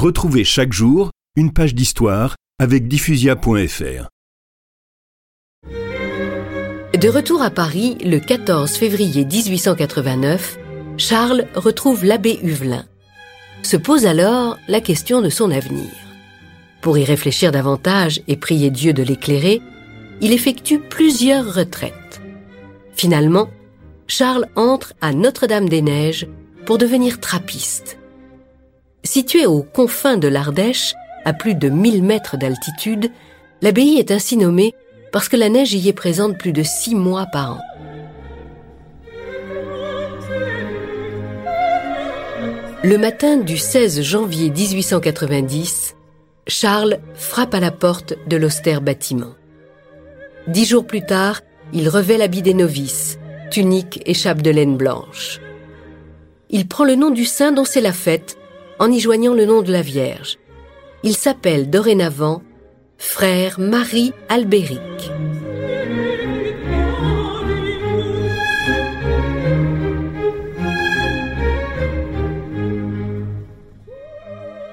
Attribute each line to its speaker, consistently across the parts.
Speaker 1: Retrouvez chaque jour une page d'histoire avec diffusia.fr.
Speaker 2: De retour à Paris le 14 février 1889, Charles retrouve l'abbé Huvelin. Se pose alors la question de son avenir. Pour y réfléchir davantage et prier Dieu de l'éclairer, il effectue plusieurs retraites. Finalement, Charles entre à Notre-Dame-des-Neiges pour devenir trappiste. Situé aux confins de l'Ardèche, à plus de 1000 mètres d'altitude, l'abbaye est ainsi nommée parce que la neige y est présente plus de six mois par an. Le matin du 16 janvier 1890, Charles frappe à la porte de l'austère bâtiment. Dix jours plus tard, il revêt l'habit des novices, tunique et chape de laine blanche. Il prend le nom du saint dont c'est la fête, en y joignant le nom de la Vierge. Il s'appelle dorénavant frère Marie Albéric.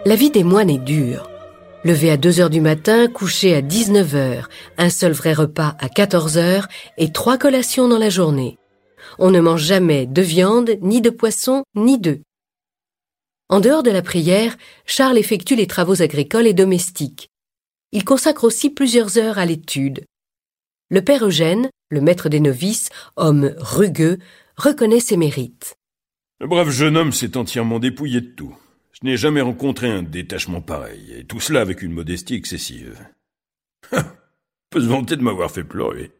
Speaker 2: La vie des moines est dure. Levé à 2 heures du matin, couché à 19 heures, un seul vrai repas à 14 heures et trois collations dans la journée. On ne mange jamais de viande, ni de poisson, ni d'œufs. En dehors de la prière, Charles effectue les travaux agricoles et domestiques. Il consacre aussi plusieurs heures à l'étude. Le père Eugène, le maître des novices, homme rugueux, reconnaît ses mérites.
Speaker 3: Le brave jeune homme s'est entièrement dépouillé de tout. Je n'ai jamais rencontré un détachement pareil, et tout cela avec une modestie excessive. peut se vanter de m'avoir fait pleurer.